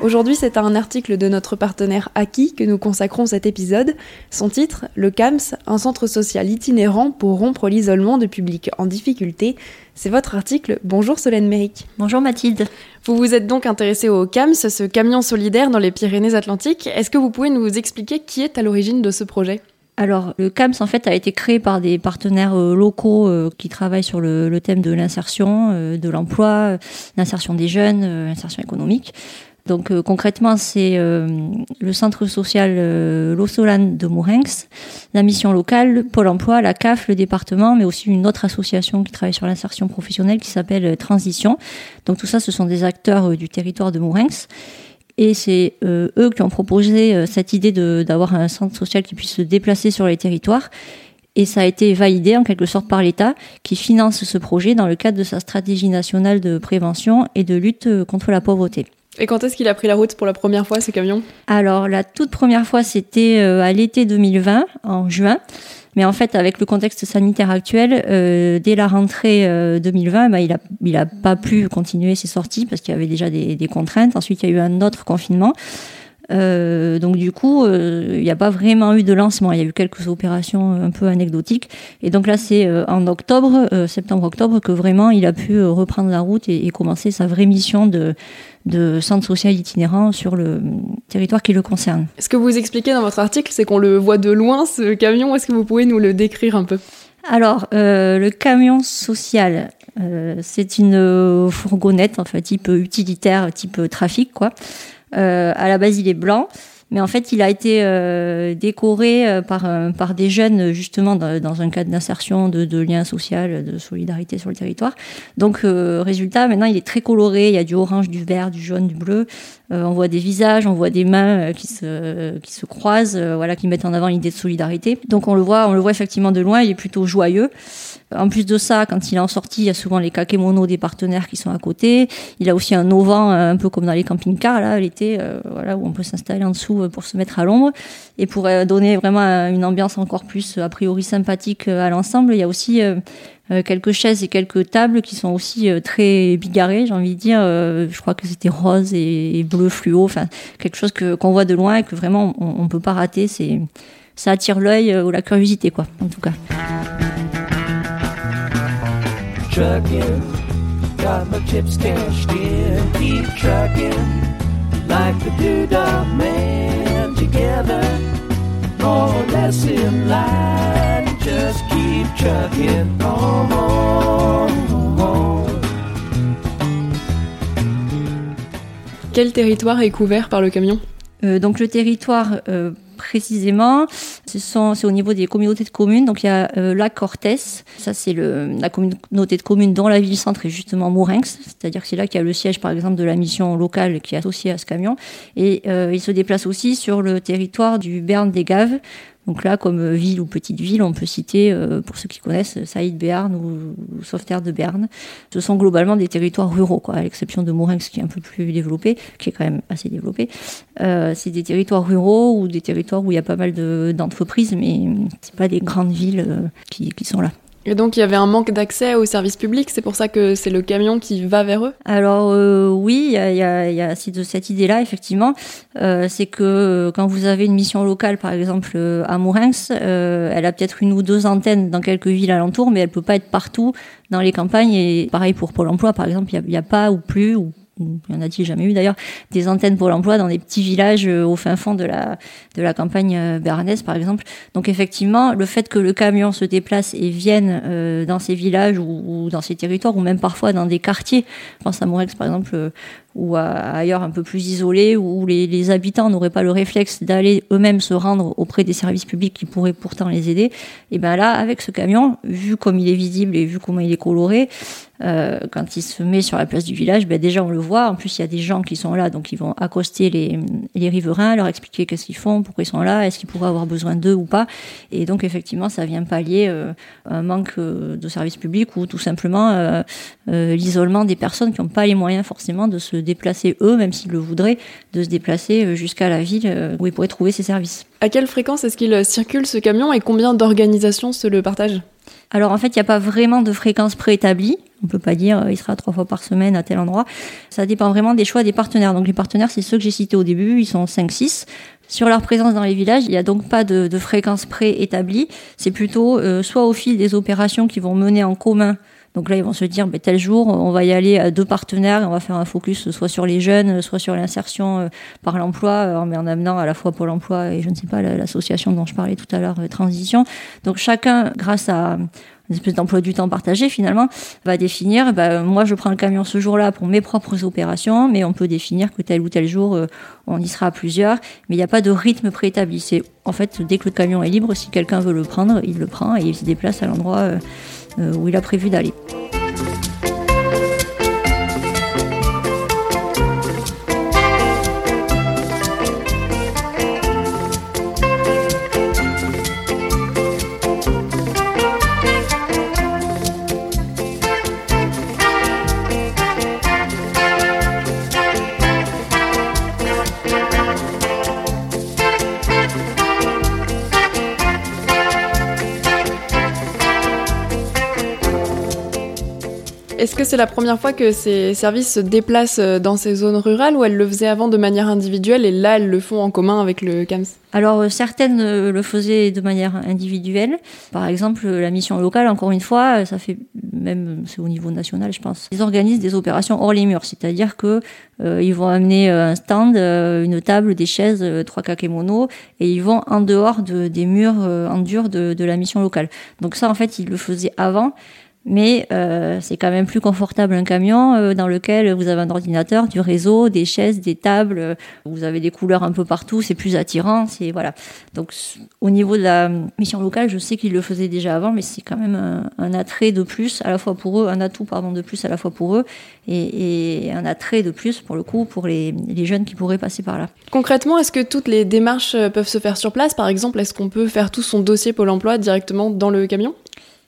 Aujourd'hui, c'est à un article de notre partenaire Aki que nous consacrons cet épisode. Son titre, Le CAMS, un centre social itinérant pour rompre l'isolement de publics en difficulté. C'est votre article. Bonjour Solène Méric. Bonjour Mathilde. Vous vous êtes donc intéressé au CAMS, ce camion solidaire dans les Pyrénées-Atlantiques. Est-ce que vous pouvez nous expliquer qui est à l'origine de ce projet? Alors, le CAMS, en fait, a été créé par des partenaires euh, locaux euh, qui travaillent sur le, le thème de l'insertion, euh, de l'emploi, l'insertion des jeunes, l'insertion économique. Donc euh, concrètement, c'est euh, le centre social euh, de Mourenx, la mission locale, Pôle Emploi, la CAF, le département, mais aussi une autre association qui travaille sur l'insertion professionnelle qui s'appelle euh, Transition. Donc tout ça, ce sont des acteurs du territoire de Mourenx. Et c'est eux qui ont proposé cette idée d'avoir un centre social qui puisse se déplacer sur les territoires. Et ça a été validé en quelque sorte par l'État qui finance ce projet dans le cadre de sa stratégie nationale de prévention et de lutte contre la pauvreté. Et quand est-ce qu'il a pris la route pour la première fois, ce camion Alors, la toute première fois, c'était euh, à l'été 2020, en juin. Mais en fait, avec le contexte sanitaire actuel, euh, dès la rentrée 2020, euh, bah, il n'a il a pas pu continuer ses sorties parce qu'il y avait déjà des, des, contraintes. Ensuite, il y a eu un autre confinement. Euh, donc du coup, euh, il n'y a pas vraiment eu de lancement. Il y a eu quelques opérations un peu anecdotiques. Et donc là, c'est en octobre, septembre-octobre, que vraiment il a pu reprendre la route et, et commencer sa vraie mission de, de centre social itinérant sur le territoire qui le concerne. Ce que vous expliquez dans votre article, c'est qu'on le voit de loin, ce camion. Est-ce que vous pouvez nous le décrire un peu? Alors, euh, le camion social, euh, c'est une fourgonnette, enfin, type utilitaire, type trafic, quoi. Euh, à la base, il est blanc. Mais en fait, il a été euh, décoré euh, par, euh, par des jeunes, justement, dans, un cadre d'insertion, de, de lien social, de solidarité sur le territoire. Donc, euh, résultat, maintenant, il est très coloré. Il y a du orange, du vert, du jaune, du bleu. Euh, on voit des visages, on voit des mains qui se, qui se croisent, voilà, qui mettent en avant l'idée de solidarité. Donc, on le voit, on le voit effectivement de loin. Il est plutôt joyeux. En plus de ça, quand il est en sortie, il y a souvent les kakémonos des partenaires qui sont à côté. Il a aussi un auvent, un peu comme dans les camping-cars, là, l'été, voilà, où on peut s'installer en dessous pour se mettre à l'ombre et pour euh, donner vraiment une ambiance encore plus a priori sympathique euh, à l'ensemble. Il y a aussi euh, quelques chaises et quelques tables qui sont aussi très bigarrées, j'ai envie de dire. je crois que c'était rose et, bleu fluo, enfin quelque chose que qu'on voit de loin et que vraiment on, on peut pas rater. C'est ça attire l'œil ou la curiosité, quoi, en tout cas. got my chips cashed in, keep trucking like the man. Together, more or less in line. Just keep trucking on. Quel territoire est couvert par le camion? Euh, Donc le territoire euh, précisément, c'est au niveau des communautés de communes. Donc il y a euh, la Cortès, ça c'est la communauté de communes dont la ville-centre est justement Mourinx, c'est-à-dire que c'est là qu'il y a le siège par exemple de la mission locale qui est associée à ce camion. Et euh, il se déplace aussi sur le territoire du Berne des Gaves, donc là, comme euh, ville ou petite ville, on peut citer, euh, pour ceux qui connaissent, Saïd Béarn ou, Sauveterre de Berne. Ce sont globalement des territoires ruraux, quoi, à l'exception de Mourinx qui est un peu plus développé, qui est quand même assez développé. Euh, c'est des territoires ruraux ou des territoires où il y a pas mal d'entreprises, mais c'est pas des grandes villes qui sont là. Et donc il y avait un manque d'accès aux services publics, c'est pour ça que c'est le camion qui va vers eux? Alors euh, oui, il y a, y, a, y a, cette idée-là, effectivement. Euh, c'est que euh, quand vous avez une mission locale, par exemple euh, à Mourenx, euh, elle a peut-être une ou deux antennes dans quelques villes alentours, mais elle peut pas être partout dans les campagnes. Et pareil pour Pôle Emploi, par exemple, il n'y a, a, pas ou plus, ou il y en a-t-il jamais eu d'ailleurs, des antennes pour l'emploi dans des petits villages euh, au fin fond de la, de la campagne euh, béarnaise, par exemple? Donc effectivement, le fait que le camion se déplace et vienne euh, dans ces villages ou, dans ces territoires, ou même parfois dans des quartiers, pense à Morex par exemple, ou ailleurs un peu plus isolés, où les, habitants n'auraient pas le réflexe d'aller eux-mêmes se rendre auprès des services publics qui pourraient pourtant les aider, et bien là, avec ce camion, vu comme il est visible et vu comment il est coloré, euh, quand il se met sur la place du village, ben déjà on le voit. En plus, il y a des gens qui sont là, donc ils vont accoster les, riverains, leur expliquer qu'est-ce qu'ils font, pourquoi ils sont là, est-ce qu'ils pourraient avoir besoin d'eux ou pas. Et donc effectivement, ça vient pallier euh, un manque euh, de services publics ou tout simplement l'isolement des personnes qui n'ont pas les moyens forcément de se déplacer eux, même s'ils le voudraient, de se déplacer jusqu'à la ville où ils pourraient trouver ces services. À quelle fréquence est-ce qu'il circule ce camion et combien d'organisations se le partagent? Alors en fait, il n'y a pas vraiment de fréquence préétablie. On peut pas dire euh, il sera trois fois par semaine à tel endroit. Ça dépend vraiment des choix des partenaires. Donc les partenaires, c'est ceux que j'ai cités au début, ils sont 5-6. Sur leur présence dans les villages, il n'y a donc pas de, de fréquence préétablie. C'est plutôt euh, soit au fil des opérations qui vont mener en commun donc là, ils vont se dire, tel jour, on va y aller à deux partenaires et on va faire un focus soit sur les jeunes, soit sur l'insertion euh, par l'emploi, mais en amenant à la fois Pôle emploi et je ne sais pas, l'association dont je parlais tout à l'heure, Transition. Donc chacun, grâce à une espèce d'emploi du temps partagé finalement, va définir, bah, moi je prends le camion ce jour-là pour mes propres opérations, mais on peut définir que tel ou tel jour euh, on y sera à plusieurs, mais il n'y a pas de rythme préétabli. En fait dès que le camion est libre, si quelqu'un veut le prendre, il le prend et il se déplace à l'endroit euh, euh, où il a prévu d'aller. Que c'est la première fois que ces services se déplacent euh, dans ces zones rurales ou elles le faisaient avant de manière individuelle et là elles le font en commun avec le CAMS? Alors euh, certaines euh, le faisaient de manière individuelle. Par exemple, la mission locale, encore une fois, ça fait même c'est au niveau national, je pense. Ils organisent des opérations hors les murs, c'est-à-dire que ils vont amener un stand, une table, des chaises, trois kakémonos, et ils vont en dehors de, des murs en dur de la mission locale. Donc ça, en fait, ils le faisaient avant mais euh, c'est quand même plus confortable un camion euh, dans lequel vous avez un ordinateur, du réseau, des chaises, des tables, euh, vous avez des couleurs un peu partout, c'est plus attirant, c'est voilà. Donc au niveau de la mission locale, je sais qu'ils le faisaient déjà avant, mais c'est quand même un, attrait de plus à la fois pour eux, un atout pardon de plus à la fois pour eux et, et un attrait de plus pour le coup pour les, les jeunes qui pourraient passer par là. Concrètement, est-ce que toutes les démarches peuvent se faire sur place? Par exemple, est-ce qu'on peut faire tout son dossier Pôle Emploi directement dans le camion?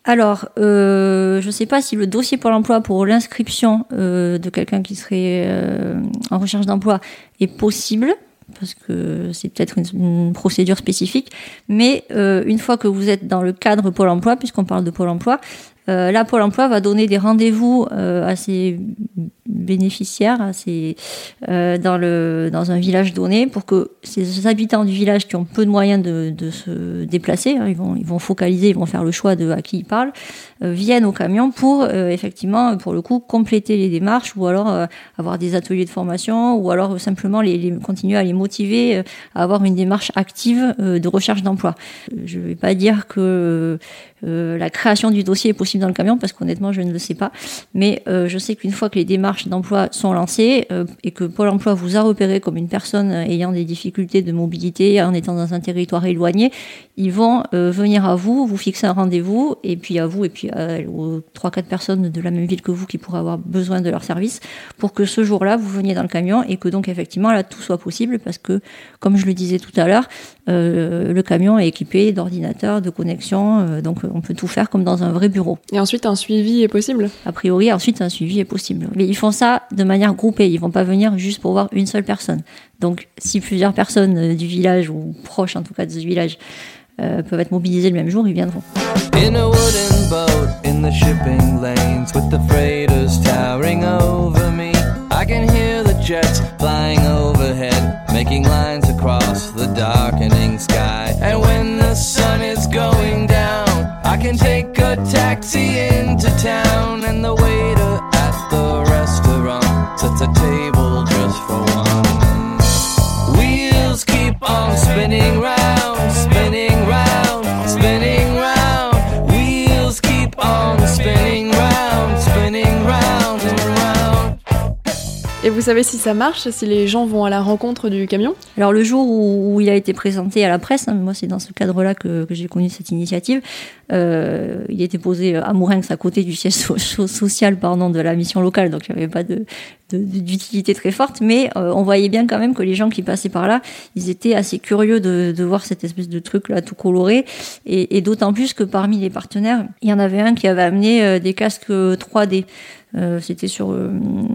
Alors, euh, je ne sais pas si le dossier pour l'emploi pour l'inscription euh, de quelqu'un qui serait euh, en recherche d'emploi est possible, parce que c'est peut-être une, procédure spécifique. Mais une fois que vous êtes dans le cadre Pôle emploi, puisqu'on parle de Pôle emploi, là, Pôle emploi va donner des rendez-vous à ses bénéficiaires euh, dans, le, dans un village donné pour que ces habitants du village qui ont peu de moyens de, de se déplacer, hein, ils, vont, ils vont focaliser, ils vont faire le choix de à qui ils parlent, euh, viennent au camion pour euh, effectivement, pour le coup, compléter les démarches ou alors euh, avoir des ateliers de formation ou alors simplement les, les, continuer à les motiver à avoir une démarche active de recherche d'emploi. Je ne vais pas dire que la création du dossier est possible dans le camion parce qu'honnêtement, je ne le sais pas, mais je sais qu'une fois que les démarches d'emploi sont lancées euh, et que Pôle emploi vous a repéré comme une personne ayant des difficultés de mobilité en étant dans un territoire éloigné, ils vont euh, venir à vous, vous fixer un rendez-vous, et puis à vous, et puis aux trois, quatre personnes de la même ville que vous qui pourraient avoir besoin de leur service, pour que ce jour-là, vous veniez dans le camion et que donc effectivement, là, tout soit possible, parce que, comme je le disais tout à l'heure, euh, le camion est équipé d'ordinateurs, de connexions, donc on peut tout faire comme dans un vrai bureau. Et ensuite, un suivi est possible? A priori, ensuite, un suivi est possible. Mais il font ça de manière groupée. Ils vont pas venir juste pour voir une seule personne. Donc, si plusieurs personnes euh, du village ou proches en tout cas de ce village euh, peuvent être mobilisées le même jour, ils viendront. In a wooden boat in the shipping lanes with the freighters towering over me, I can hear the jets flying overhead, making lines across the darkening sky. And when the sun is going down, I can take a taxi into town and the waiter vous savez si ça marche, si les gens vont à la rencontre du camion? Alors le jour où, il a été présenté à la presse, hein, moi c'est dans ce cadre-là que, j'ai connu cette initiative, euh, il était posé à Mourinx à côté du siège so- so- social pardon, de la mission locale, donc il n'y avait pas d'utilité très forte, mais euh, on voyait bien quand même que les gens qui passaient par là, ils étaient assez curieux de, voir cette espèce de truc là tout coloré, et, et d'autant plus que parmi les partenaires, il y en avait un qui avait amené euh, des casques 3D. Euh, c'était sur euh,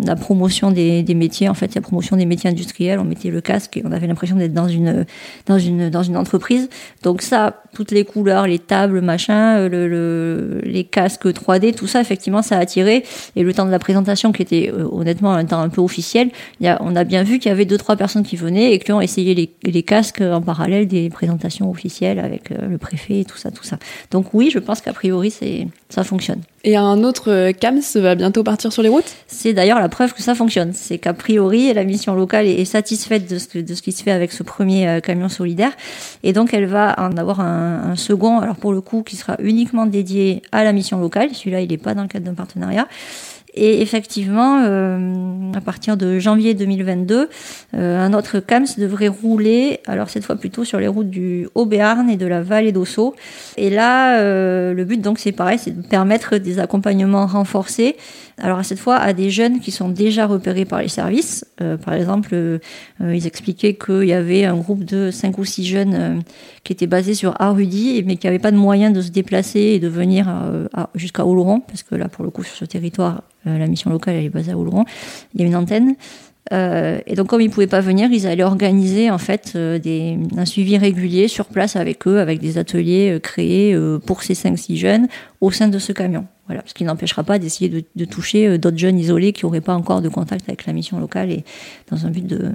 la promotion des, des métiers, en fait, la promotion des métiers industriels. On mettait le casque et on avait l'impression d'être dans une dans une dans une entreprise. Donc ça, toutes les couleurs, les tables, machin, euh, le, le- les casques 3D, tout ça, effectivement, ça a attiré. Et le temps de la présentation, qui était euh, honnêtement un temps un peu officiel, y a, on a bien vu qu'il y avait deux trois personnes qui venaient et qui ont essayé les, les casques en parallèle des présentations officielles avec euh, le préfet et tout ça, tout ça. Donc oui, je pense qu'a priori, ça fonctionne. Et un autre euh, CAMS va bientôt partir sur les routes? C'est d'ailleurs la preuve que ça fonctionne. C'est qu'a priori, la mission locale est satisfaite de ce, de ce qui se fait avec ce premier euh, camion solidaire. Et donc, elle va en avoir un, un second, alors pour le coup, qui sera uniquement dédié à la mission locale. Celui-là, il n'est pas dans le cadre d'un partenariat. Et effectivement, euh, à partir de janvier 2022, euh, un autre CAMS devrait rouler, alors cette fois plutôt sur les routes du Haut-Béarn et de la vallée d'Ossau. Et là, euh, le but donc c'est pareil, c'est de permettre des accompagnements renforcés. Alors à cette fois à des jeunes qui sont déjà repérés par les services. Par exemple, ils expliquaient qu'il y avait un groupe de 5 ou 6 jeunes qui étaient basés sur Arudi, mais qui n'avaient pas de moyens de se déplacer et de venir jusqu'à Oloron, parce que là pour le coup sur ce territoire, la mission locale elle est basée à Oloron. Il y a une antenne. Euh, et donc, comme ils pouvaient pas venir, ils allaient organiser en fait euh, un suivi régulier sur place avec eux, avec des ateliers euh, créés euh, pour ces 5-6 jeunes au sein de ce camion. Voilà, ce qui n'empêchera pas d'essayer de, de toucher euh, d'autres jeunes isolés qui n'auraient pas encore de contact avec la mission locale et dans un but de,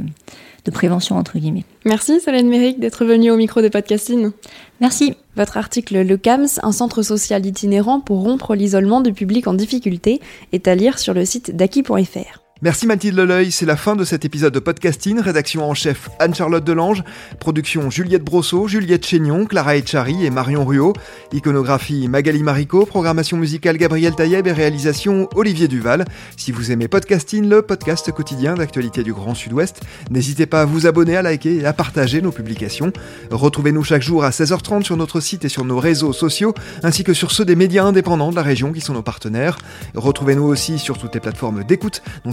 de prévention entre guillemets. Merci Solène Méric d'être venue au micro des podcastines. Merci. Votre article Le CAMS, un centre social itinérant pour rompre l'isolement de publics en difficulté, est à lire sur le site d'Aki.fr. Merci Mathilde Leleuil, c'est la fin de cet épisode de podcasting. Rédaction en chef Anne-Charlotte Delange, production Juliette Brosseau, Juliette Chénion, Clara Echari et Marion Ruot, iconographie Magali Marico, programmation musicale Gabriel Taïeb et réalisation Olivier Duval. Si vous aimez podcasting, le podcast quotidien d'actualité du Grand Sud-Ouest, n'hésitez pas à vous abonner, à liker et à partager nos publications. Retrouvez-nous chaque jour à 16h30 sur notre site et sur nos réseaux sociaux, ainsi que sur ceux des médias indépendants de la région qui sont nos partenaires. Retrouvez-nous aussi sur toutes les plateformes d'écoute, dont